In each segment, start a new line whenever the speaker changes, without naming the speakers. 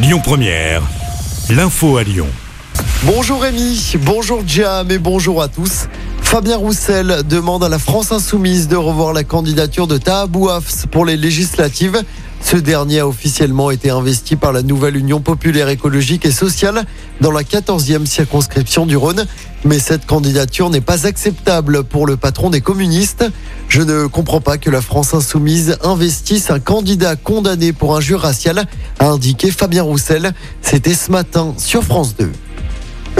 Lyon Première, l'info à Lyon.
Bonjour Rémi, bonjour Jam et bonjour à tous. Fabien Roussel demande à la France Insoumise de revoir la candidature de Tahabou Hafs pour les législatives. Ce dernier a officiellement été investi par la nouvelle Union populaire écologique et sociale dans la 14e circonscription du Rhône. Mais cette candidature n'est pas acceptable pour le patron des communistes. Je ne comprends pas que la France insoumise investisse un candidat condamné pour injure raciale, a indiqué Fabien Roussel. C'était ce matin sur France 2.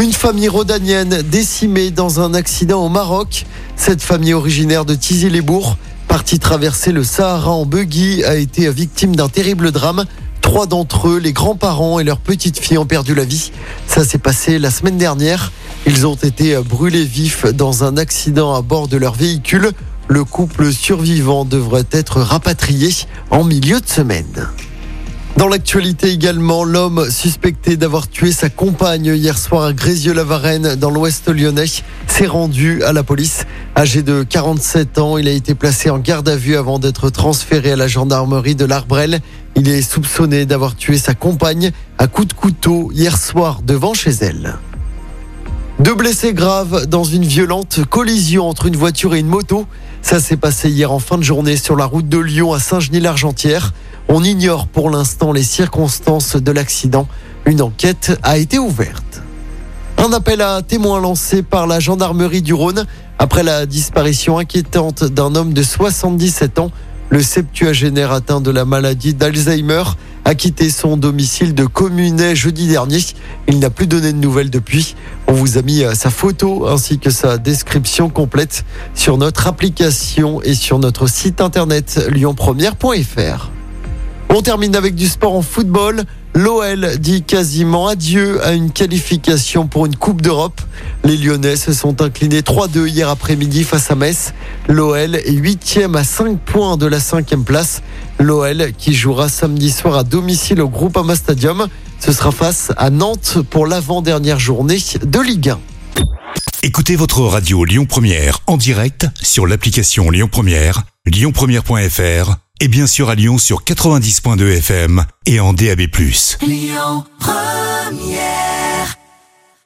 Une famille rhodanienne décimée dans un accident au Maroc. Cette famille originaire de Tizy-les-Bourgs, partie traverser le Sahara en buggy, a été victime d'un terrible drame. Trois d'entre eux, les grands-parents et leur petite fille, ont perdu la vie. Ça s'est passé la semaine dernière. Ils ont été brûlés vifs dans un accident à bord de leur véhicule. Le couple survivant devrait être rapatrié en milieu de semaine. Dans l'actualité également, l'homme suspecté d'avoir tué sa compagne hier soir à Grézieux-la-Varenne dans l'ouest lyonnais s'est rendu à la police. Âgé de 47 ans, il a été placé en garde à vue avant d'être transféré à la gendarmerie de l'Arbrel. Il est soupçonné d'avoir tué sa compagne à coups de couteau hier soir devant chez elle. Deux blessés graves dans une violente collision entre une voiture et une moto. Ça s'est passé hier en fin de journée sur la route de Lyon à Saint-Genis-l'Argentière. On ignore pour l'instant les circonstances de l'accident. Une enquête a été ouverte. Un appel à témoins lancé par la gendarmerie du Rhône après la disparition inquiétante d'un homme de 77 ans. Le septuagénaire atteint de la maladie d'Alzheimer a quitté son domicile de Communet jeudi dernier. Il n'a plus donné de nouvelles depuis. On vous a mis euh, sa photo ainsi que sa description complète sur notre application et sur notre site internet lyonpremière.fr. On termine avec du sport en football. L'OL dit quasiment adieu à une qualification pour une Coupe d'Europe. Les Lyonnais se sont inclinés 3-2 hier après-midi face à Metz. L'OL est huitième à 5 points de la cinquième place. L'OL qui jouera samedi soir à domicile au Groupama Stadium. Ce sera face à Nantes pour l'avant-dernière journée de Ligue 1.
Écoutez votre radio Lyon Première en direct sur l'application Lyon Première, lyonpremière.fr et bien sûr à Lyon sur 90.2 FM et en DAB+.
Lyon Première